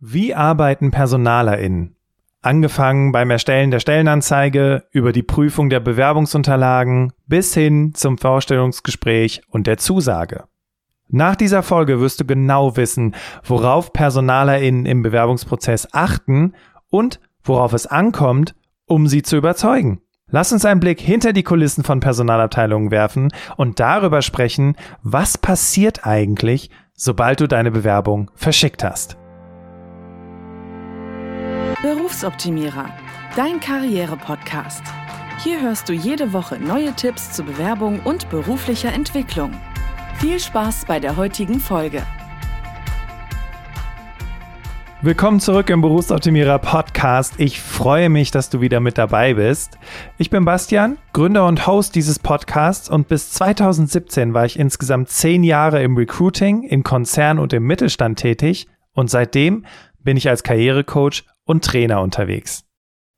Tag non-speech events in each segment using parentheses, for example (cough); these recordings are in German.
Wie arbeiten PersonalerInnen? Angefangen beim Erstellen der Stellenanzeige, über die Prüfung der Bewerbungsunterlagen bis hin zum Vorstellungsgespräch und der Zusage. Nach dieser Folge wirst du genau wissen, worauf PersonalerInnen im Bewerbungsprozess achten und worauf es ankommt, um sie zu überzeugen. Lass uns einen Blick hinter die Kulissen von Personalabteilungen werfen und darüber sprechen, was passiert eigentlich, sobald du deine Bewerbung verschickt hast. Berufsoptimierer, dein Karriere-Podcast. Hier hörst du jede Woche neue Tipps zur Bewerbung und beruflicher Entwicklung. Viel Spaß bei der heutigen Folge. Willkommen zurück im Berufsoptimierer Podcast. Ich freue mich, dass du wieder mit dabei bist. Ich bin Bastian, Gründer und Host dieses Podcasts und bis 2017 war ich insgesamt zehn Jahre im Recruiting, im Konzern und im Mittelstand tätig und seitdem bin ich als Karrierecoach und Trainer unterwegs.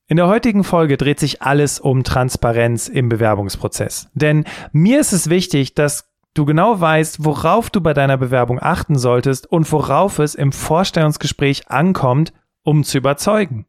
In der heutigen Folge dreht sich alles um Transparenz im Bewerbungsprozess. Denn mir ist es wichtig, dass du genau weißt, worauf du bei deiner Bewerbung achten solltest und worauf es im Vorstellungsgespräch ankommt, um zu überzeugen.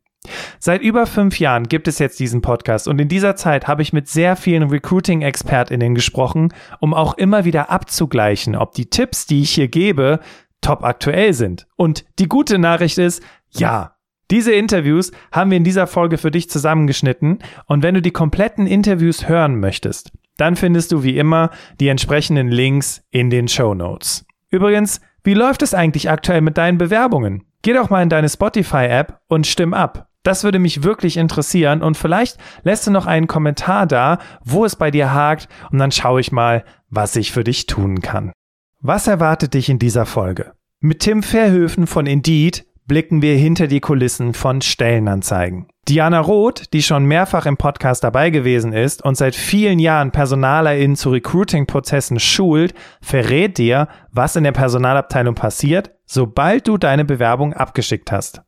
Seit über fünf Jahren gibt es jetzt diesen Podcast und in dieser Zeit habe ich mit sehr vielen Recruiting-ExpertInnen gesprochen, um auch immer wieder abzugleichen, ob die Tipps, die ich hier gebe, top aktuell sind. Und die gute Nachricht ist, ja, diese Interviews haben wir in dieser Folge für dich zusammengeschnitten und wenn du die kompletten Interviews hören möchtest, dann findest du wie immer die entsprechenden Links in den Show Notes. Übrigens, wie läuft es eigentlich aktuell mit deinen Bewerbungen? Geh doch mal in deine Spotify-App und stimm ab. Das würde mich wirklich interessieren und vielleicht lässt du noch einen Kommentar da, wo es bei dir hakt und dann schaue ich mal, was ich für dich tun kann. Was erwartet dich in dieser Folge? Mit Tim Verhöfen von Indeed blicken wir hinter die Kulissen von Stellenanzeigen. Diana Roth, die schon mehrfach im Podcast dabei gewesen ist und seit vielen Jahren PersonalerInnen zu Recruiting-Prozessen schult, verrät dir, was in der Personalabteilung passiert, sobald du deine Bewerbung abgeschickt hast.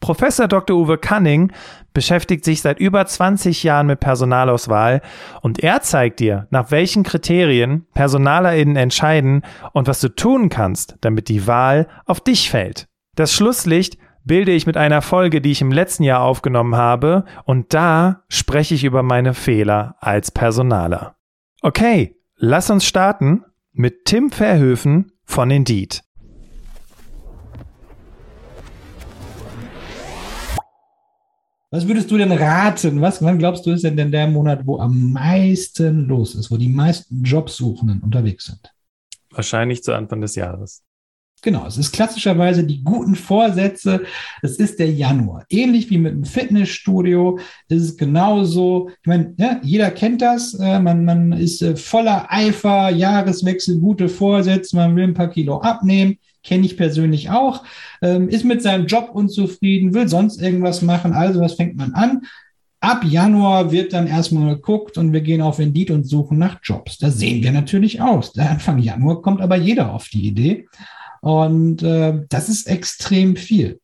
Professor Dr. Uwe Canning beschäftigt sich seit über 20 Jahren mit Personalauswahl und er zeigt dir, nach welchen Kriterien PersonalerInnen entscheiden und was du tun kannst, damit die Wahl auf dich fällt. Das Schlusslicht bilde ich mit einer Folge, die ich im letzten Jahr aufgenommen habe, und da spreche ich über meine Fehler als Personaler. Okay, lass uns starten mit Tim Verhöfen von Indeed. Was würdest du denn raten? Was, wann glaubst du, ist denn der Monat, wo am meisten los ist, wo die meisten Jobsuchenden unterwegs sind? Wahrscheinlich zu Anfang des Jahres. Genau, es ist klassischerweise die guten Vorsätze. Es ist der Januar. Ähnlich wie mit dem Fitnessstudio ist es genauso. Ich meine, ja, jeder kennt das. Äh, man, man ist äh, voller Eifer, Jahreswechsel, gute Vorsätze. Man will ein paar Kilo abnehmen. Kenne ich persönlich auch. Ähm, ist mit seinem Job unzufrieden, will sonst irgendwas machen. Also, was fängt man an? Ab Januar wird dann erstmal geguckt und wir gehen auf Indeed und suchen nach Jobs. Da sehen wir natürlich aus. Anfang Januar kommt aber jeder auf die Idee. Und äh, das ist extrem viel.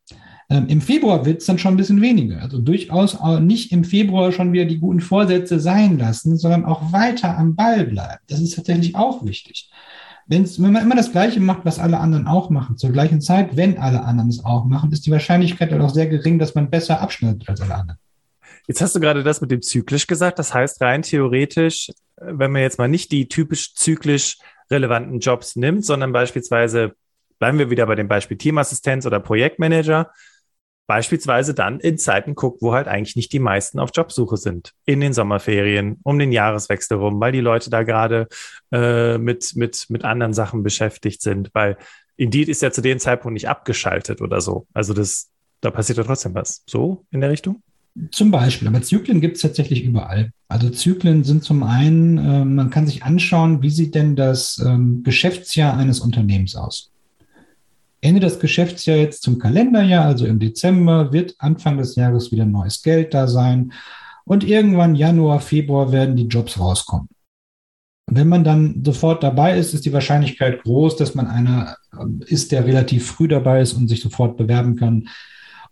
Ähm, Im Februar wird es dann schon ein bisschen weniger. Also durchaus auch nicht im Februar schon wieder die guten Vorsätze sein lassen, sondern auch weiter am Ball bleiben. Das ist tatsächlich auch wichtig. Wenn's, wenn man immer das Gleiche macht, was alle anderen auch machen, zur gleichen Zeit, wenn alle anderen es auch machen, ist die Wahrscheinlichkeit dann auch sehr gering, dass man besser abschneidet als alle anderen. Jetzt hast du gerade das mit dem zyklisch gesagt. Das heißt rein theoretisch, wenn man jetzt mal nicht die typisch zyklisch relevanten Jobs nimmt, sondern beispielsweise bleiben wir wieder bei dem Beispiel Teamassistenz oder Projektmanager, beispielsweise dann in Zeiten guckt, wo halt eigentlich nicht die meisten auf Jobsuche sind. In den Sommerferien, um den Jahreswechsel rum, weil die Leute da gerade äh, mit, mit, mit anderen Sachen beschäftigt sind, weil Indeed ist ja zu dem Zeitpunkt nicht abgeschaltet oder so. Also das, da passiert ja trotzdem was. So in der Richtung? Zum Beispiel, aber Zyklen gibt es tatsächlich überall. Also Zyklen sind zum einen, äh, man kann sich anschauen, wie sieht denn das ähm, Geschäftsjahr eines Unternehmens aus. Ende des Geschäftsjahres jetzt zum Kalenderjahr, also im Dezember, wird Anfang des Jahres wieder neues Geld da sein. Und irgendwann Januar, Februar werden die Jobs rauskommen. Wenn man dann sofort dabei ist, ist die Wahrscheinlichkeit groß, dass man einer ähm, ist, der relativ früh dabei ist und sich sofort bewerben kann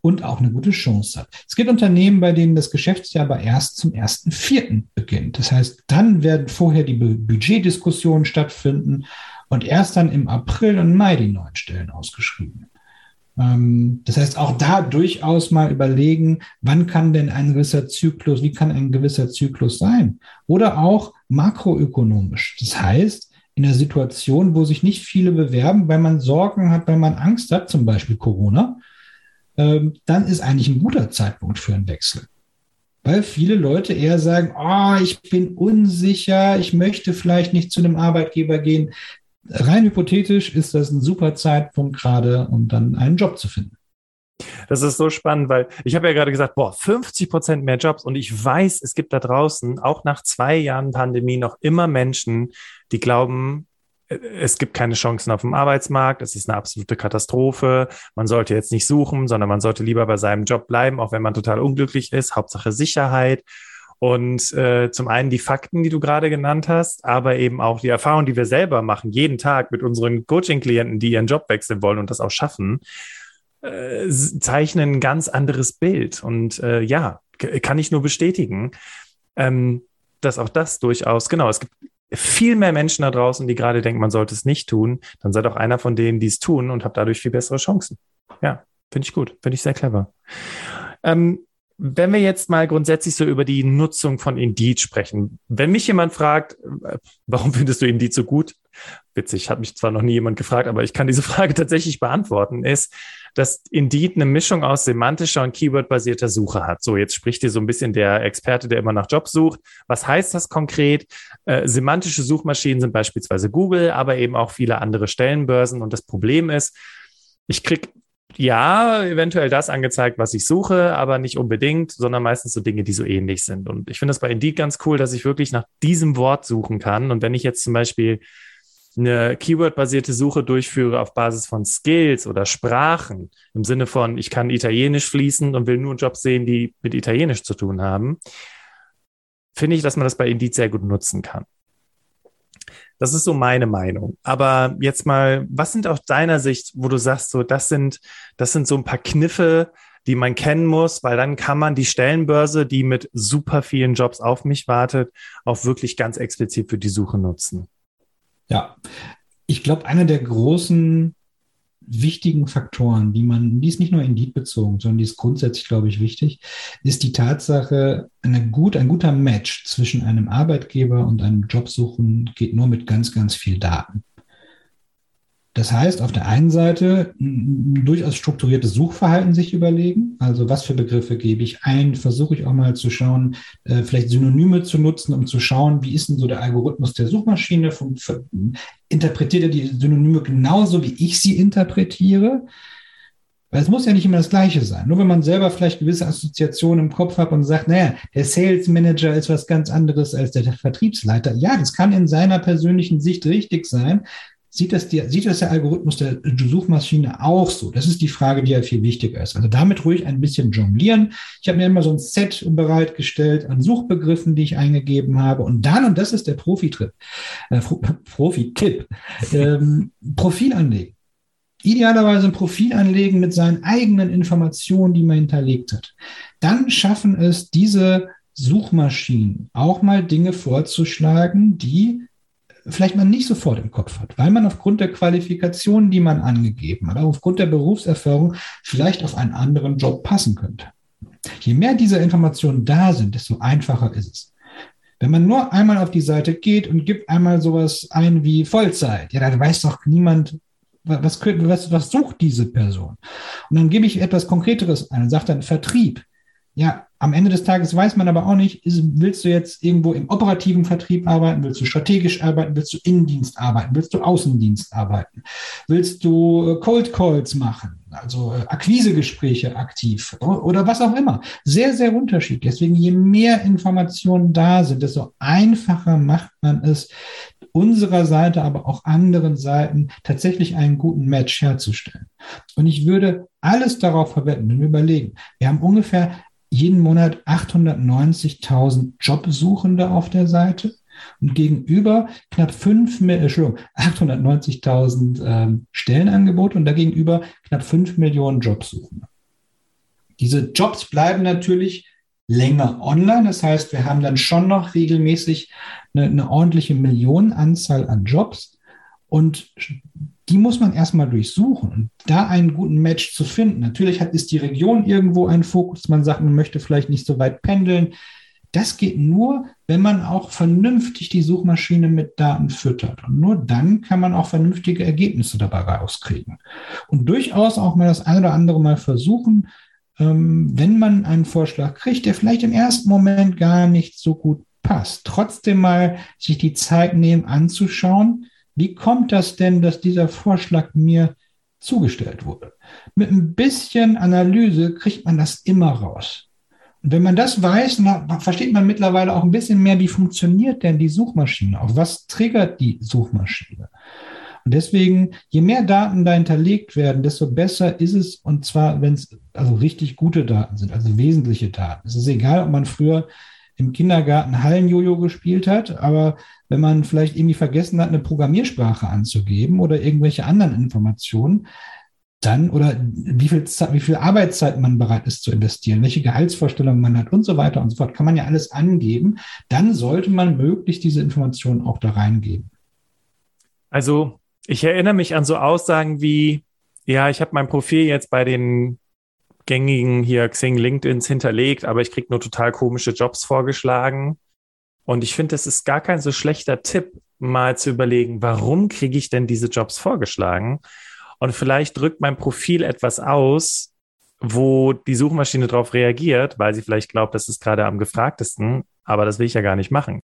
und auch eine gute Chance hat. Es gibt Unternehmen, bei denen das Geschäftsjahr aber erst zum 1.4. beginnt. Das heißt, dann werden vorher die Budgetdiskussionen stattfinden und erst dann im April und Mai die neuen Stellen ausgeschrieben. Ähm, das heißt, auch da durchaus mal überlegen, wann kann denn ein gewisser Zyklus, wie kann ein gewisser Zyklus sein? Oder auch makroökonomisch. Das heißt, in der Situation, wo sich nicht viele bewerben, weil man Sorgen hat, weil man Angst hat, zum Beispiel Corona, ähm, dann ist eigentlich ein guter Zeitpunkt für einen Wechsel. Weil viele Leute eher sagen, oh, ich bin unsicher, ich möchte vielleicht nicht zu einem Arbeitgeber gehen. Rein hypothetisch ist das ein super Zeitpunkt gerade, um dann einen Job zu finden. Das ist so spannend, weil ich habe ja gerade gesagt, boah, 50 Prozent mehr Jobs und ich weiß, es gibt da draußen auch nach zwei Jahren Pandemie noch immer Menschen, die glauben, es gibt keine Chancen auf dem Arbeitsmarkt, es ist eine absolute Katastrophe, man sollte jetzt nicht suchen, sondern man sollte lieber bei seinem Job bleiben, auch wenn man total unglücklich ist, Hauptsache Sicherheit. Und äh, zum einen die Fakten, die du gerade genannt hast, aber eben auch die Erfahrung, die wir selber machen, jeden Tag mit unseren Coaching-Klienten, die ihren Job wechseln wollen und das auch schaffen, äh, zeichnen ein ganz anderes Bild. Und äh, ja, kann ich nur bestätigen, ähm, dass auch das durchaus, genau, es gibt viel mehr Menschen da draußen, die gerade denken, man sollte es nicht tun, dann seid auch einer von denen, die es tun und habt dadurch viel bessere Chancen. Ja, finde ich gut, finde ich sehr clever. Ähm, wenn wir jetzt mal grundsätzlich so über die Nutzung von Indeed sprechen, wenn mich jemand fragt, äh, warum findest du Indeed so gut? Witzig, hat mich zwar noch nie jemand gefragt, aber ich kann diese (laughs) Frage tatsächlich beantworten, ist, dass Indeed eine Mischung aus semantischer und Keyword-basierter Suche hat. So, jetzt spricht hier so ein bisschen der Experte, der immer nach Jobs sucht. Was heißt das konkret? Äh, semantische Suchmaschinen sind beispielsweise Google, aber eben auch viele andere Stellenbörsen. Und das Problem ist, ich krieg ja, eventuell das angezeigt, was ich suche, aber nicht unbedingt, sondern meistens so Dinge, die so ähnlich sind. Und ich finde das bei Indeed ganz cool, dass ich wirklich nach diesem Wort suchen kann. Und wenn ich jetzt zum Beispiel eine Keyword-basierte Suche durchführe auf Basis von Skills oder Sprachen, im Sinne von, ich kann Italienisch fließen und will nur Jobs sehen, die mit Italienisch zu tun haben, finde ich, dass man das bei Indeed sehr gut nutzen kann. Das ist so meine Meinung. Aber jetzt mal, was sind aus deiner Sicht, wo du sagst, so, das sind, das sind so ein paar Kniffe, die man kennen muss, weil dann kann man die Stellenbörse, die mit super vielen Jobs auf mich wartet, auch wirklich ganz explizit für die Suche nutzen. Ja, ich glaube, einer der großen wichtigen Faktoren, die man, die ist nicht nur Indeed bezogen, sondern die ist grundsätzlich, glaube ich, wichtig, ist die Tatsache, eine gut, ein guter Match zwischen einem Arbeitgeber und einem Jobsuchen geht nur mit ganz, ganz viel Daten. Das heißt, auf der einen Seite durchaus strukturiertes Suchverhalten sich überlegen. Also was für Begriffe gebe ich ein? Versuche ich auch mal zu schauen, äh, vielleicht Synonyme zu nutzen, um zu schauen, wie ist denn so der Algorithmus der Suchmaschine? interpretiert er die Synonyme genauso, wie ich sie interpretiere? Weil es muss ja nicht immer das Gleiche sein. Nur wenn man selber vielleicht gewisse Assoziationen im Kopf hat und sagt, naja, der Sales Manager ist was ganz anderes als der Vertriebsleiter. Ja, das kann in seiner persönlichen Sicht richtig sein sieht das, die, sieht das der Algorithmus der Suchmaschine auch so? Das ist die Frage, die ja viel wichtiger ist. Also damit ruhig ein bisschen jonglieren. Ich habe mir immer so ein Set bereitgestellt an Suchbegriffen, die ich eingegeben habe. Und dann, und das ist der Profi-Trip, äh, Profi-Tipp, ähm, (laughs) Profil anlegen. Idealerweise ein Profil anlegen mit seinen eigenen Informationen, die man hinterlegt hat. Dann schaffen es diese Suchmaschinen auch mal Dinge vorzuschlagen, die vielleicht man nicht sofort im Kopf hat, weil man aufgrund der Qualifikationen, die man angegeben hat, aufgrund der Berufserfahrung vielleicht auf einen anderen Job passen könnte. Je mehr diese Informationen da sind, desto einfacher ist es. Wenn man nur einmal auf die Seite geht und gibt einmal sowas ein wie Vollzeit, ja, dann weiß doch niemand, was, was, was sucht diese Person. Und dann gebe ich etwas Konkreteres ein und sage dann Vertrieb. Ja, am Ende des Tages weiß man aber auch nicht, ist, willst du jetzt irgendwo im operativen Vertrieb arbeiten, willst du strategisch arbeiten, willst du Innendienst arbeiten, willst du Außendienst arbeiten, willst du äh, Cold Calls machen, also äh, Akquisegespräche aktiv oder was auch immer. Sehr, sehr unterschiedlich. Deswegen, je mehr Informationen da sind, desto einfacher macht man es, unserer Seite, aber auch anderen Seiten tatsächlich einen guten Match herzustellen. Und ich würde alles darauf verwenden, wenn wir überlegen, wir haben ungefähr jeden Monat 890.000 Jobsuchende auf der Seite und gegenüber knapp 5, Entschuldigung, 890.000 ähm, Stellenangebote und dagegenüber knapp 5 Millionen Jobsuchende. Diese Jobs bleiben natürlich länger online. Das heißt, wir haben dann schon noch regelmäßig eine, eine ordentliche Millionenanzahl an Jobs. Und die muss man erstmal durchsuchen und da einen guten Match zu finden. Natürlich hat, ist die Region irgendwo ein Fokus. Man sagt, man möchte vielleicht nicht so weit pendeln. Das geht nur, wenn man auch vernünftig die Suchmaschine mit Daten füttert. Und nur dann kann man auch vernünftige Ergebnisse dabei rauskriegen. Und durchaus auch mal das eine oder andere Mal versuchen, ähm, wenn man einen Vorschlag kriegt, der vielleicht im ersten Moment gar nicht so gut passt, trotzdem mal sich die Zeit nehmen anzuschauen, wie kommt das denn, dass dieser Vorschlag mir zugestellt wurde? Mit ein bisschen Analyse kriegt man das immer raus. Und wenn man das weiß, dann versteht man mittlerweile auch ein bisschen mehr, wie funktioniert denn die Suchmaschine, auch was triggert die Suchmaschine. Und deswegen, je mehr Daten da hinterlegt werden, desto besser ist es, und zwar, wenn es also richtig gute Daten sind, also wesentliche Daten. Es ist egal, ob man früher im Kindergarten Hallenjojo gespielt hat, aber wenn man vielleicht irgendwie vergessen hat, eine Programmiersprache anzugeben oder irgendwelche anderen Informationen, dann oder wie viel, wie viel Arbeitszeit man bereit ist zu investieren, welche Gehaltsvorstellungen man hat und so weiter und so fort, kann man ja alles angeben. Dann sollte man möglichst diese Informationen auch da reingeben. Also ich erinnere mich an so Aussagen wie, ja, ich habe mein Profil jetzt bei den gängigen hier Xing, LinkedIns hinterlegt, aber ich kriege nur total komische Jobs vorgeschlagen. Und ich finde, das ist gar kein so schlechter Tipp, mal zu überlegen, warum kriege ich denn diese Jobs vorgeschlagen? Und vielleicht drückt mein Profil etwas aus, wo die Suchmaschine darauf reagiert, weil sie vielleicht glaubt, das ist gerade am gefragtesten, aber das will ich ja gar nicht machen.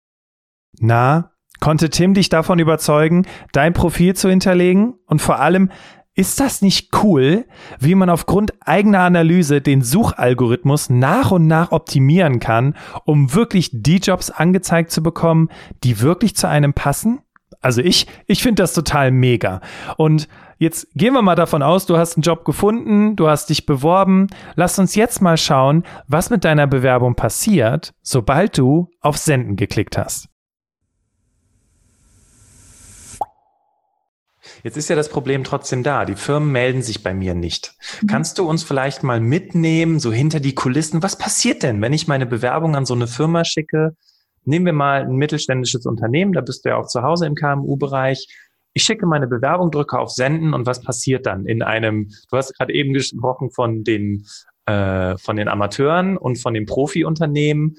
Na, konnte Tim dich davon überzeugen, dein Profil zu hinterlegen? Und vor allem, ist das nicht cool, wie man aufgrund eigener Analyse den Suchalgorithmus nach und nach optimieren kann, um wirklich die Jobs angezeigt zu bekommen, die wirklich zu einem passen? Also ich, ich finde das total mega. Und jetzt gehen wir mal davon aus, du hast einen Job gefunden, du hast dich beworben. Lass uns jetzt mal schauen, was mit deiner Bewerbung passiert, sobald du auf Senden geklickt hast. Jetzt ist ja das Problem trotzdem da. Die Firmen melden sich bei mir nicht. Mhm. Kannst du uns vielleicht mal mitnehmen, so hinter die Kulissen? Was passiert denn, wenn ich meine Bewerbung an so eine Firma schicke? Nehmen wir mal ein mittelständisches Unternehmen, da bist du ja auch zu Hause im KMU-Bereich. Ich schicke meine Bewerbung, drücke auf Senden und was passiert dann in einem, du hast gerade eben gesprochen von den, äh, von den Amateuren und von den Profi-Unternehmen.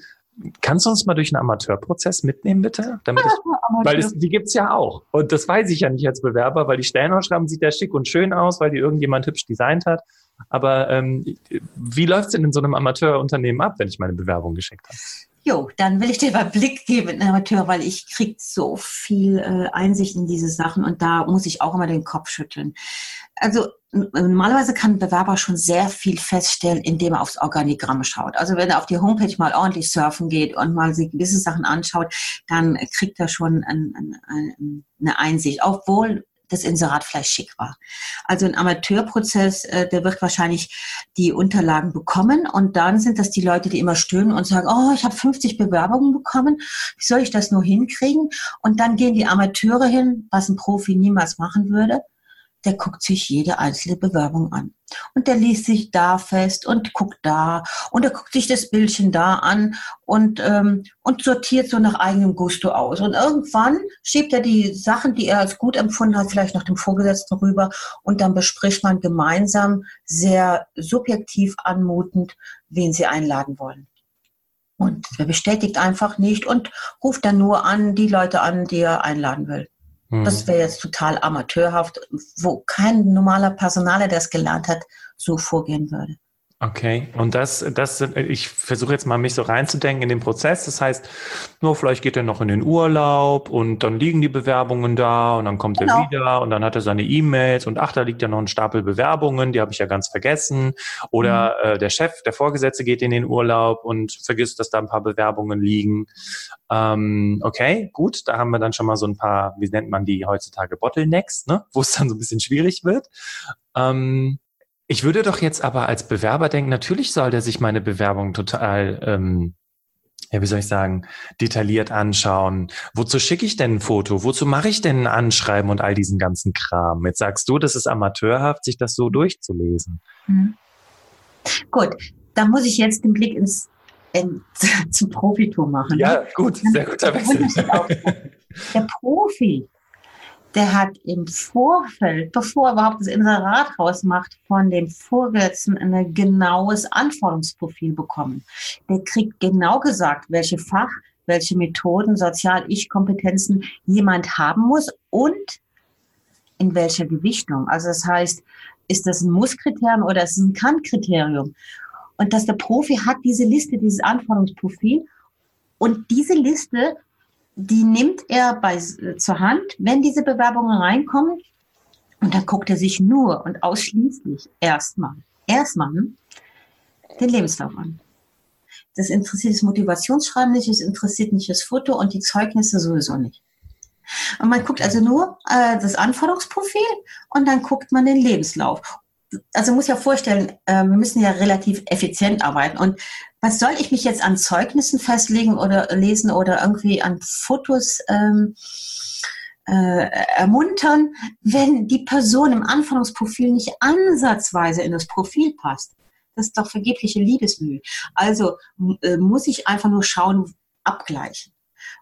Kannst du uns mal durch einen Amateurprozess mitnehmen, bitte? Damit ich, weil es, die gibt's ja auch. Und das weiß ich ja nicht als Bewerber, weil die Stellenausschreibung sieht ja schick und schön aus, weil die irgendjemand hübsch designt hat. Aber ähm, wie läuft's denn in so einem Amateurunternehmen ab, wenn ich meine Bewerbung geschickt habe? Jo, dann will ich dir mal Blick geben, Amateur, weil ich krieg so viel äh, Einsicht in diese Sachen und da muss ich auch immer den Kopf schütteln. Also normalerweise kann ein Bewerber schon sehr viel feststellen, indem er aufs Organigramm schaut. Also wenn er auf die Homepage mal ordentlich surfen geht und mal sich gewisse Sachen anschaut, dann kriegt er schon ein, ein, ein, eine Einsicht. Obwohl das Inserat vielleicht schick war. Also ein Amateurprozess, äh, der wird wahrscheinlich die Unterlagen bekommen und dann sind das die Leute, die immer stöhnen und sagen, oh, ich habe 50 Bewerbungen bekommen, wie soll ich das nur hinkriegen? Und dann gehen die Amateure hin, was ein Profi niemals machen würde der guckt sich jede einzelne Bewerbung an. Und der liest sich da fest und guckt da und er guckt sich das Bildchen da an und, ähm, und sortiert so nach eigenem Gusto aus. Und irgendwann schiebt er die Sachen, die er als gut empfunden hat, vielleicht noch dem Vorgesetzten rüber und dann bespricht man gemeinsam sehr subjektiv anmutend, wen sie einladen wollen. Und er bestätigt einfach nicht und ruft dann nur an die Leute an, die er einladen will. Das hm. wäre jetzt total amateurhaft, wo kein normaler Personaler, der es gelernt hat, so vorgehen würde. Okay, und das, das, ich versuche jetzt mal mich so reinzudenken in den Prozess. Das heißt, nur vielleicht geht er noch in den Urlaub und dann liegen die Bewerbungen da und dann kommt genau. er wieder und dann hat er seine E-Mails und ach, da liegt ja noch ein Stapel Bewerbungen, die habe ich ja ganz vergessen. Oder mhm. äh, der Chef, der Vorgesetzte geht in den Urlaub und vergisst, dass da ein paar Bewerbungen liegen. Ähm, okay, gut, da haben wir dann schon mal so ein paar, wie nennt man die heutzutage, Bottlenecks, ne? (laughs) wo es dann so ein bisschen schwierig wird. Ähm, ich würde doch jetzt aber als Bewerber denken, natürlich soll der sich meine Bewerbung total, ähm, ja, wie soll ich sagen, detailliert anschauen. Wozu schicke ich denn ein Foto? Wozu mache ich denn ein Anschreiben und all diesen ganzen Kram? Jetzt sagst du, das ist amateurhaft, sich das so durchzulesen. Mhm. Gut, da muss ich jetzt den Blick ins, in, (laughs) zum Profitum machen. Ja, gut, sehr guter Wechsel. (laughs) Der Profi, der hat im Vorfeld, bevor er überhaupt das Inserat rausmacht, von dem Vorgesetzten ein genaues Anforderungsprofil bekommen. Der kriegt genau gesagt, welche Fach, welche Methoden, Sozial-Ich-Kompetenzen jemand haben muss und in welcher Gewichtung. Also das heißt, ist das ein Muss-Kriterium oder ist es ein Kann-Kriterium? Und dass der Profi hat diese Liste, dieses Anforderungsprofil und diese Liste, die nimmt er bei, zur Hand, wenn diese Bewerbungen reinkommen. Und dann guckt er sich nur und ausschließlich erstmal, erstmal den Lebenslauf an. Das interessiert das Motivationsschreiben nicht, es interessiert nicht das Foto und die Zeugnisse sowieso nicht. Und man guckt also nur äh, das Anforderungsprofil und dann guckt man den Lebenslauf. Also muss ja vorstellen, äh, wir müssen ja relativ effizient arbeiten. Und was soll ich mich jetzt an Zeugnissen festlegen oder lesen oder irgendwie an Fotos ähm, äh, ermuntern, wenn die Person im Anforderungsprofil nicht ansatzweise in das Profil passt? Das ist doch vergebliche Liebesmühe. Also äh, muss ich einfach nur schauen, abgleichen.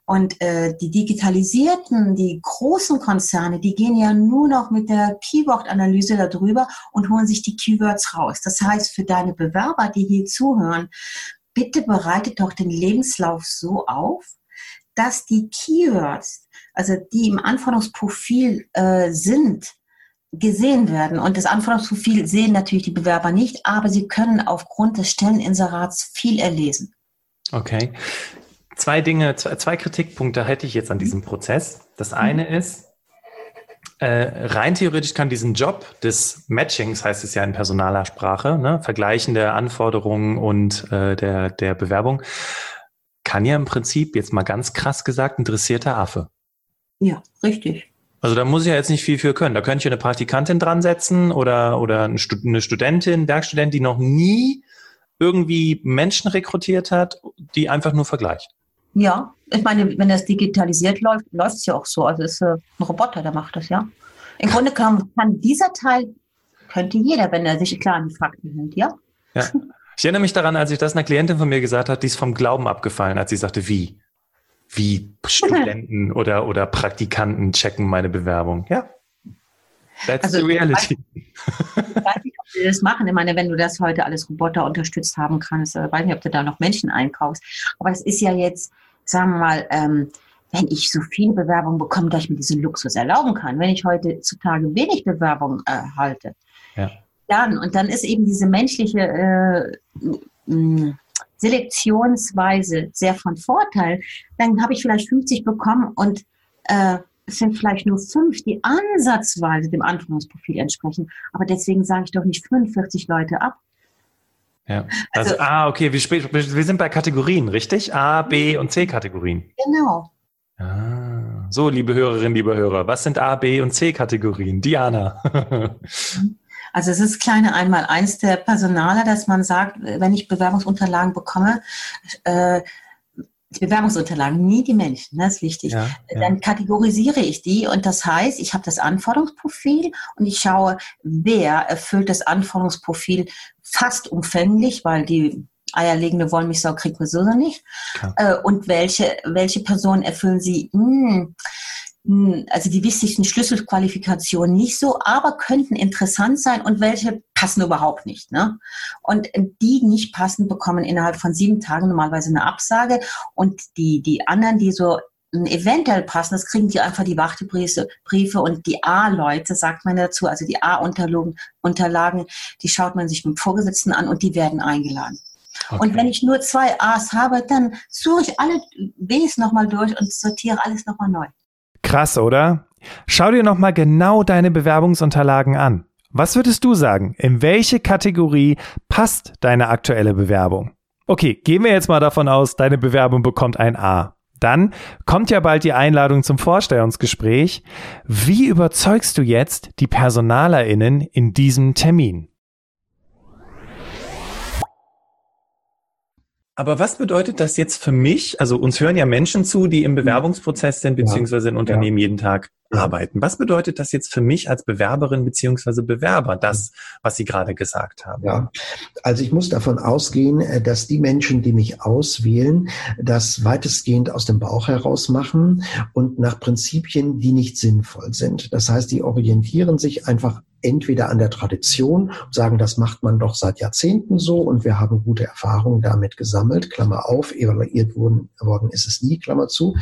Und äh, die digitalisierten, die großen Konzerne, die gehen ja nur noch mit der Keyword-Analyse darüber und holen sich die Keywords raus. Das heißt, für deine Bewerber, die hier zuhören, bitte bereitet doch den Lebenslauf so auf, dass die Keywords, also die im Anforderungsprofil äh, sind, gesehen werden. Und das Anforderungsprofil sehen natürlich die Bewerber nicht, aber sie können aufgrund des Stelleninserats viel erlesen. Okay. Zwei Dinge, zwei Kritikpunkte hätte ich jetzt an diesem Prozess. Das eine mhm. ist, äh, rein theoretisch kann diesen Job des Matchings, heißt es ja in personaler Sprache, ne, Vergleichen der Anforderungen und äh, der, der Bewerbung, kann ja im Prinzip, jetzt mal ganz krass gesagt, ein dressierter Affe. Ja, richtig. Also da muss ich ja jetzt nicht viel für können. Da könnte ich eine Praktikantin dran setzen oder, oder eine Studentin, Werkstudentin, die noch nie irgendwie Menschen rekrutiert hat, die einfach nur vergleicht. Ja, ich meine, wenn das digitalisiert läuft, läuft es ja auch so. Also es ist äh, ein Roboter, der macht das, ja. Im Grunde kann, kann dieser Teil, könnte jeder, wenn er sich klar an die Fakten hält, ja. Ja. Ich erinnere mich daran, als ich das einer Klientin von mir gesagt hat, die ist vom Glauben abgefallen, als sie sagte, wie? Wie Studenten (laughs) oder, oder Praktikanten checken meine Bewerbung. Ja. That's also, the reality. Ich weiß nicht, ob sie das machen. Ich meine, wenn du das heute alles Roboter unterstützt haben kannst, äh, weiß nicht, ob du da noch Menschen einkaufst. Aber es ist ja jetzt, sagen wir mal, ähm, wenn ich so viele Bewerbungen bekomme, dass ich mir diesen Luxus erlauben kann, wenn ich heute zutage wenig Bewerbungen erhalte, ja. dann, und dann ist eben diese menschliche äh, Selektionsweise sehr von Vorteil, dann habe ich vielleicht 50 bekommen und äh, es sind vielleicht nur fünf, die ansatzweise dem Anforderungsprofil entsprechen. Aber deswegen sage ich doch nicht 45 Leute ab. Ja. Also, also ah, okay, wir, wir sind bei Kategorien, richtig? A, B und C Kategorien. Genau. Ah, so, liebe Hörerinnen, liebe Hörer, was sind A, B und C Kategorien? Diana. also es ist kleine einmal eins der Personaler, dass man sagt, wenn ich Bewerbungsunterlagen bekomme, äh, Bewerbungsunterlagen, nie die Menschen, das ist wichtig. Ja, ja. Dann kategorisiere ich die und das heißt, ich habe das Anforderungsprofil und ich schaue, wer erfüllt das Anforderungsprofil fast umfänglich, weil die eierlegende Wollmilchsau kriegt man so nicht. Ja. Und welche, welche Personen erfüllen sie? Hm, also die wichtigsten Schlüsselqualifikationen nicht so, aber könnten interessant sein und welche passen überhaupt nicht. Ne? Und die nicht passen, bekommen innerhalb von sieben Tagen normalerweise eine Absage und die, die anderen, die so eventuell passen, das kriegen die einfach die Wartebriefe Briefe und die A-Leute, sagt man dazu, also die A-Unterlagen, die schaut man sich mit dem Vorgesetzten an und die werden eingeladen. Okay. Und wenn ich nur zwei A's habe, dann suche ich alle Bs nochmal durch und sortiere alles nochmal neu. Krass, oder? Schau dir nochmal genau deine Bewerbungsunterlagen an. Was würdest du sagen? In welche Kategorie passt deine aktuelle Bewerbung? Okay, gehen wir jetzt mal davon aus, deine Bewerbung bekommt ein A. Dann kommt ja bald die Einladung zum Vorstellungsgespräch. Wie überzeugst du jetzt die PersonalerInnen in diesem Termin? Aber was bedeutet das jetzt für mich? Also uns hören ja Menschen zu, die im Bewerbungsprozess sind, beziehungsweise in Unternehmen ja. jeden Tag arbeiten. Was bedeutet das jetzt für mich als Bewerberin beziehungsweise Bewerber, das, was Sie gerade gesagt haben? Ja, also ich muss davon ausgehen, äh, dass die Menschen, die mich auswählen, das weitestgehend aus dem Bauch heraus machen und nach Prinzipien, die nicht sinnvoll sind. Das heißt, die orientieren sich einfach entweder an der Tradition und sagen, das macht man doch seit Jahrzehnten so und wir haben gute Erfahrungen damit gesammelt, Klammer auf, evaluiert worden, worden ist es nie, Klammer zu,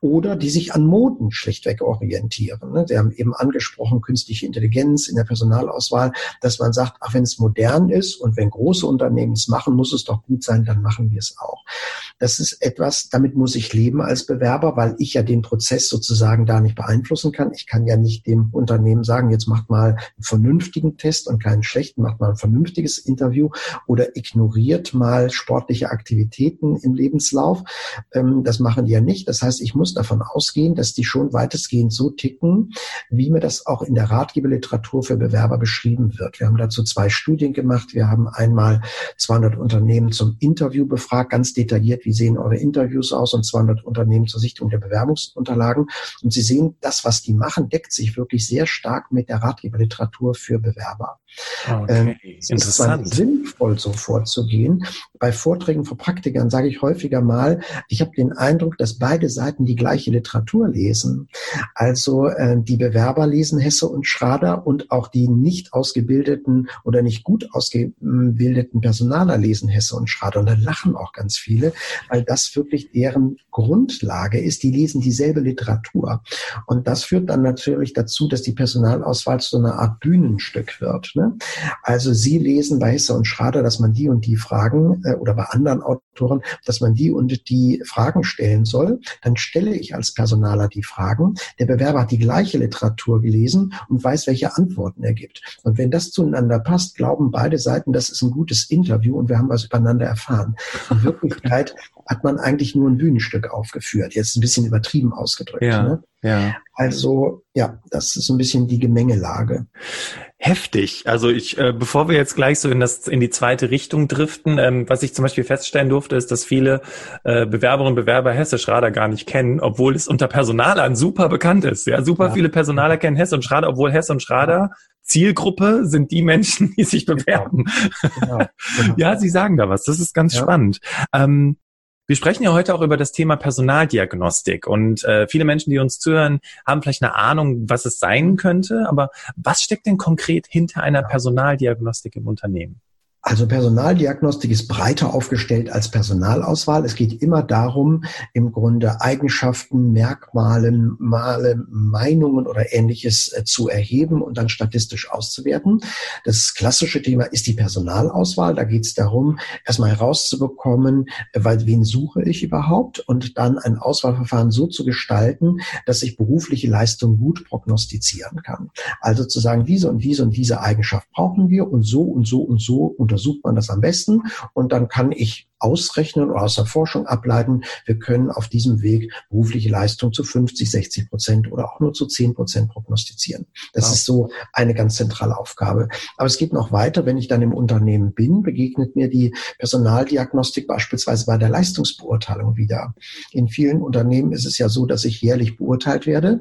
oder die sich an Moden schlichtweg orientieren. Ne? Sie haben eben angesprochen, künstliche Intelligenz in der Personalauswahl, dass man sagt, ach, wenn es modern ist und wenn große Unternehmen es machen, muss es doch gut sein, dann machen wir es auch. Das ist etwas, damit muss ich leben als Bewerber, weil ich ja den Prozess sozusagen da nicht beeinflussen kann. Ich kann ja nicht dem Unternehmen sagen, jetzt macht mal vernünftigen Test und keinen schlechten, macht mal ein vernünftiges Interview oder ignoriert mal sportliche Aktivitäten im Lebenslauf. Ähm, das machen die ja nicht. Das heißt, ich muss davon ausgehen, dass die schon weitestgehend so ticken, wie mir das auch in der Ratgeberliteratur für Bewerber beschrieben wird. Wir haben dazu zwei Studien gemacht. Wir haben einmal 200 Unternehmen zum Interview befragt, ganz detailliert, wie sehen eure Interviews aus und 200 Unternehmen zur Sichtung der Bewerbungsunterlagen. Und Sie sehen, das, was die machen, deckt sich wirklich sehr stark mit der Ratgeberliteratur Literatur für Bewerber. Okay. Ähm, es Interessant. Ist sinnvoll, so vorzugehen. Bei Vorträgen vor Praktikern sage ich häufiger mal, ich habe den Eindruck, dass beide Seiten die gleiche Literatur lesen. Also äh, die Bewerber lesen Hesse und Schrader und auch die nicht ausgebildeten oder nicht gut ausgebildeten Personaler lesen Hesse und Schrader. Und da lachen auch ganz viele, weil das wirklich deren Grundlage ist. Die lesen dieselbe Literatur. Und das führt dann natürlich dazu, dass die Personalauswahl zu einer Art Bühnenstück wird. Ne? Also Sie lesen bei Hesse und Schrader, dass man die und die Fragen äh, oder bei anderen Autoren, dass man die und die Fragen stellen soll. Dann stelle ich als Personaler die Fragen. Der Bewerber hat die gleiche Literatur gelesen und weiß, welche Antworten er gibt. Und wenn das zueinander passt, glauben beide Seiten, das ist ein gutes Interview und wir haben was übereinander erfahren. In (laughs) Wirklichkeit hat man eigentlich nur ein Bühnenstück aufgeführt. Jetzt ein bisschen übertrieben ausgedrückt. Ja, ne? ja. Also ja, das ist ein bisschen die Gemengelage. Heftig. Also ich, äh, bevor wir jetzt gleich so in das in die zweite Richtung driften, ähm, was ich zum Beispiel feststellen durfte, ist, dass viele äh, Bewerberinnen und Bewerber Hesse Schrader gar nicht kennen, obwohl es unter Personalern super bekannt ist. Ja, super ja. viele Personaler kennen Hesse und Schrader, obwohl Hesse und Schrader Zielgruppe sind die Menschen, (laughs) die sich genau. bewerben. Genau. Genau. ja, Sie sagen da was. Das ist ganz ja. spannend. Ähm, wir sprechen ja heute auch über das Thema Personaldiagnostik und äh, viele Menschen, die uns zuhören, haben vielleicht eine Ahnung, was es sein könnte, aber was steckt denn konkret hinter einer Personaldiagnostik im Unternehmen? Also Personaldiagnostik ist breiter aufgestellt als Personalauswahl. Es geht immer darum, im Grunde Eigenschaften, Merkmale, Male, Meinungen oder ähnliches äh, zu erheben und dann statistisch auszuwerten. Das klassische Thema ist die Personalauswahl. Da geht es darum, erstmal herauszubekommen, äh, weil wen suche ich überhaupt und dann ein Auswahlverfahren so zu gestalten, dass ich berufliche Leistung gut prognostizieren kann. Also zu sagen, diese und diese und diese Eigenschaft brauchen wir und so und so und so unter untersucht man das am besten und dann kann ich ausrechnen oder aus der Forschung ableiten, wir können auf diesem Weg berufliche Leistung zu 50, 60 Prozent oder auch nur zu 10 Prozent prognostizieren. Das wow. ist so eine ganz zentrale Aufgabe. Aber es geht noch weiter. Wenn ich dann im Unternehmen bin, begegnet mir die Personaldiagnostik beispielsweise bei der Leistungsbeurteilung wieder. In vielen Unternehmen ist es ja so, dass ich jährlich beurteilt werde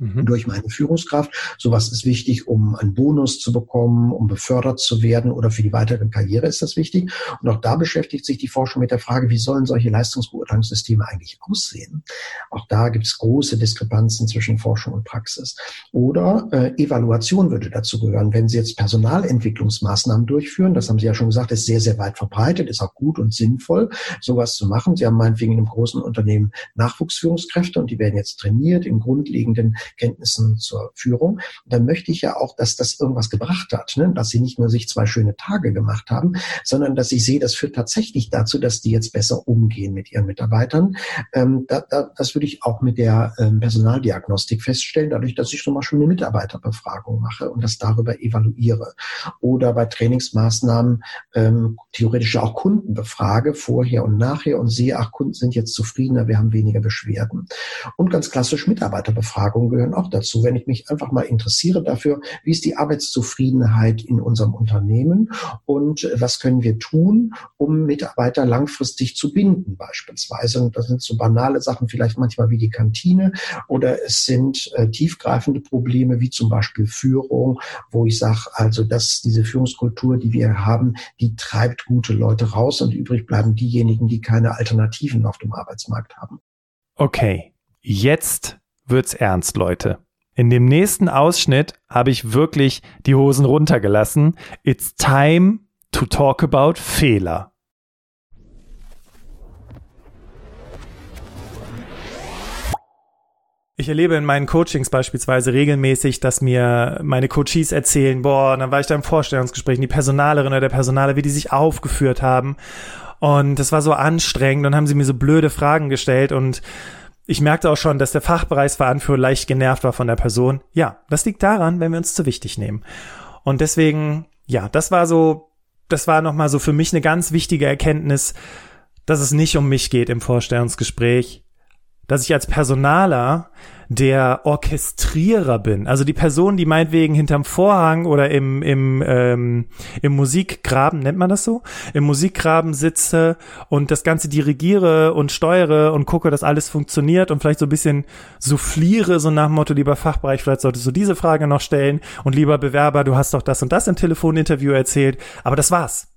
mhm. durch meine Führungskraft. Sowas ist wichtig, um einen Bonus zu bekommen, um befördert zu werden oder für die weitere Karriere ist das wichtig. Und auch da beschäftigt sich die Forschung mit der Frage, wie sollen solche Leistungsbeurteilungssysteme eigentlich aussehen? Auch da gibt es große Diskrepanzen zwischen Forschung und Praxis. Oder äh, Evaluation würde dazu gehören. Wenn Sie jetzt Personalentwicklungsmaßnahmen durchführen, das haben Sie ja schon gesagt, ist sehr, sehr weit verbreitet, ist auch gut und sinnvoll, sowas zu machen. Sie haben meinetwegen in einem großen Unternehmen Nachwuchsführungskräfte und die werden jetzt trainiert in grundlegenden Kenntnissen zur Führung. dann möchte ich ja auch, dass das irgendwas gebracht hat, ne? dass sie nicht nur sich zwei schöne Tage gemacht haben, sondern dass ich sehe, das führt tatsächlich dazu, dass die jetzt besser umgehen mit ihren Mitarbeitern. Ähm, da, da, das würde ich auch mit der ähm, Personaldiagnostik feststellen, dadurch, dass ich zum Beispiel eine Mitarbeiterbefragung mache und das darüber evaluiere. Oder bei Trainingsmaßnahmen ähm, theoretisch auch Kunden befrage, vorher und nachher und sehe, ach, Kunden sind jetzt zufriedener, wir haben weniger Beschwerden. Und ganz klassisch Mitarbeiterbefragung Bewerbungen gehören auch dazu. Wenn ich mich einfach mal interessiere dafür, wie ist die Arbeitszufriedenheit in unserem Unternehmen und was können wir tun, um Mitarbeiter langfristig zu binden beispielsweise. Und das sind so banale Sachen vielleicht manchmal wie die Kantine oder es sind äh, tiefgreifende Probleme wie zum Beispiel Führung, wo ich sage, also dass diese Führungskultur, die wir haben, die treibt gute Leute raus und übrig bleiben diejenigen, die keine Alternativen auf dem Arbeitsmarkt haben. Okay, jetzt wird's ernst, Leute. In dem nächsten Ausschnitt habe ich wirklich die Hosen runtergelassen. It's time to talk about Fehler. Ich erlebe in meinen Coachings beispielsweise regelmäßig, dass mir meine Coaches erzählen, boah, dann war ich da im Vorstellungsgespräch, die Personalerin oder der Personaler, wie die sich aufgeführt haben. Und das war so anstrengend und haben sie mir so blöde Fragen gestellt und ich merkte auch schon, dass der Fachbereichsveranführer leicht genervt war von der Person. Ja, das liegt daran, wenn wir uns zu wichtig nehmen. Und deswegen, ja, das war so, das war nochmal so für mich eine ganz wichtige Erkenntnis, dass es nicht um mich geht im Vorstellungsgespräch, dass ich als Personaler der Orchestrierer bin. Also die Person, die meinetwegen hinterm Vorhang oder im, im, ähm, im Musikgraben, nennt man das so? Im Musikgraben sitze und das Ganze dirigiere und steuere und gucke, dass alles funktioniert und vielleicht so ein bisschen souffliere, so nach dem Motto, lieber Fachbereich, vielleicht solltest du diese Frage noch stellen und lieber Bewerber, du hast doch das und das im Telefoninterview erzählt. Aber das war's.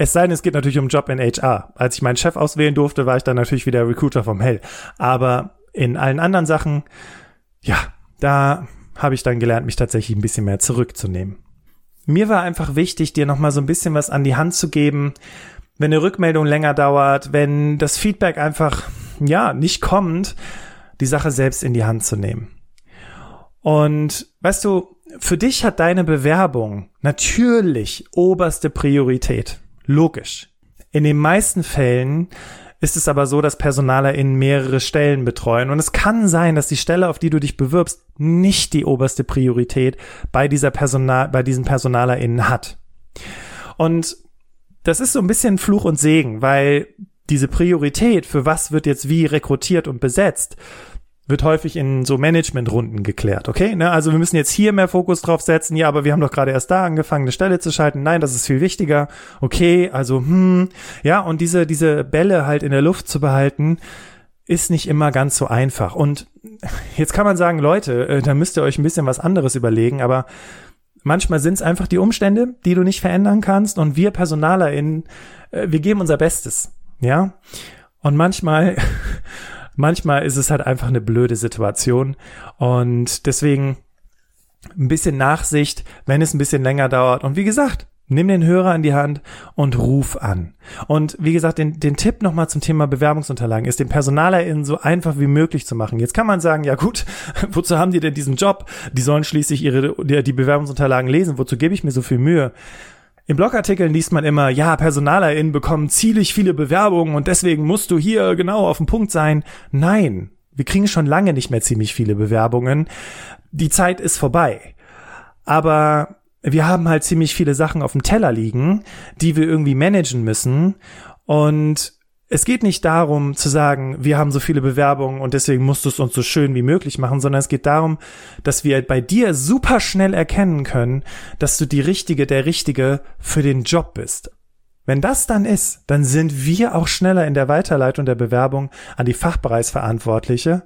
Es sei denn, es geht natürlich um Job in HR. Als ich meinen Chef auswählen durfte, war ich dann natürlich wieder Recruiter vom Hell. Aber in allen anderen Sachen, ja, da habe ich dann gelernt, mich tatsächlich ein bisschen mehr zurückzunehmen. Mir war einfach wichtig, dir nochmal so ein bisschen was an die Hand zu geben, wenn eine Rückmeldung länger dauert, wenn das Feedback einfach, ja, nicht kommt, die Sache selbst in die Hand zu nehmen. Und weißt du, für dich hat deine Bewerbung natürlich oberste Priorität. Logisch. In den meisten Fällen ist es aber so, dass PersonalerInnen mehrere Stellen betreuen. Und es kann sein, dass die Stelle, auf die du dich bewirbst, nicht die oberste Priorität bei dieser Personal, bei diesen PersonalerInnen hat. Und das ist so ein bisschen Fluch und Segen, weil diese Priorität, für was wird jetzt wie rekrutiert und besetzt, wird häufig in so Managementrunden geklärt, okay? Ne? Also wir müssen jetzt hier mehr Fokus drauf setzen, ja, aber wir haben doch gerade erst da angefangen, eine Stelle zu schalten. Nein, das ist viel wichtiger. Okay, also hm, ja, und diese diese Bälle halt in der Luft zu behalten, ist nicht immer ganz so einfach. Und jetzt kann man sagen, Leute, äh, da müsst ihr euch ein bisschen was anderes überlegen, aber manchmal sind es einfach die Umstände, die du nicht verändern kannst und wir PersonalerInnen, äh, wir geben unser Bestes, ja? Und manchmal manchmal ist es halt einfach eine blöde Situation und deswegen ein bisschen Nachsicht, wenn es ein bisschen länger dauert. Und wie gesagt, nimm den Hörer in die Hand und ruf an. Und wie gesagt, den, den Tipp nochmal zum Thema Bewerbungsunterlagen ist, den PersonalerInnen so einfach wie möglich zu machen. Jetzt kann man sagen, ja gut, (laughs) wozu haben die denn diesen Job? Die sollen schließlich ihre, die, die Bewerbungsunterlagen lesen. Wozu gebe ich mir so viel Mühe? In Blogartikeln liest man immer, ja, PersonalerInnen bekommen ziemlich viele Bewerbungen und deswegen musst du hier genau auf dem Punkt sein. Nein, wir kriegen schon lange nicht mehr ziemlich viele Bewerbungen. Die Zeit ist vorbei. Aber wir haben halt ziemlich viele Sachen auf dem Teller liegen, die wir irgendwie managen müssen. Und es geht nicht darum zu sagen, wir haben so viele Bewerbungen und deswegen musst du es uns so schön wie möglich machen, sondern es geht darum, dass wir bei dir super schnell erkennen können, dass du die Richtige, der Richtige für den Job bist. Wenn das dann ist, dann sind wir auch schneller in der Weiterleitung der Bewerbung an die Fachbereichsverantwortliche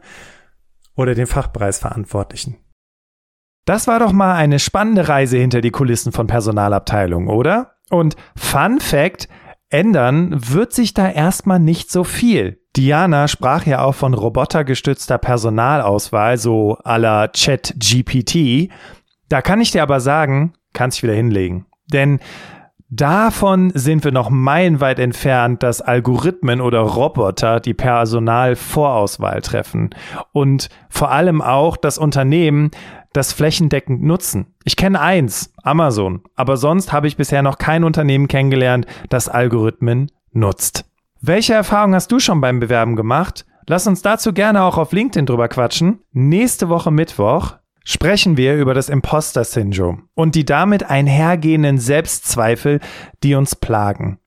oder den Fachbereichsverantwortlichen. Das war doch mal eine spannende Reise hinter die Kulissen von Personalabteilungen, oder? Und Fun Fact, ändern wird sich da erstmal nicht so viel. Diana sprach ja auch von robotergestützter Personalauswahl, so la Chat GPT. Da kann ich dir aber sagen, kannst dich wieder hinlegen. Denn davon sind wir noch meilenweit entfernt, dass Algorithmen oder Roboter die Personalvorauswahl treffen. Und vor allem auch, dass Unternehmen das flächendeckend nutzen. Ich kenne eins, Amazon, aber sonst habe ich bisher noch kein Unternehmen kennengelernt, das Algorithmen nutzt. Welche Erfahrungen hast du schon beim Bewerben gemacht? Lass uns dazu gerne auch auf LinkedIn drüber quatschen. Nächste Woche Mittwoch sprechen wir über das Imposter-Syndrom und die damit einhergehenden Selbstzweifel, die uns plagen.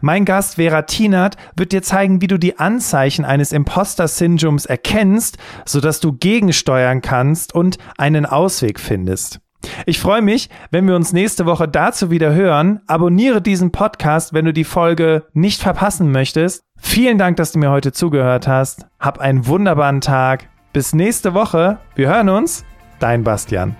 Mein Gast Vera Tinert wird dir zeigen, wie du die Anzeichen eines Imposter-Syndroms erkennst, sodass du gegensteuern kannst und einen Ausweg findest. Ich freue mich, wenn wir uns nächste Woche dazu wieder hören. Abonniere diesen Podcast, wenn du die Folge nicht verpassen möchtest. Vielen Dank, dass du mir heute zugehört hast. Hab einen wunderbaren Tag. Bis nächste Woche. Wir hören uns. Dein Bastian.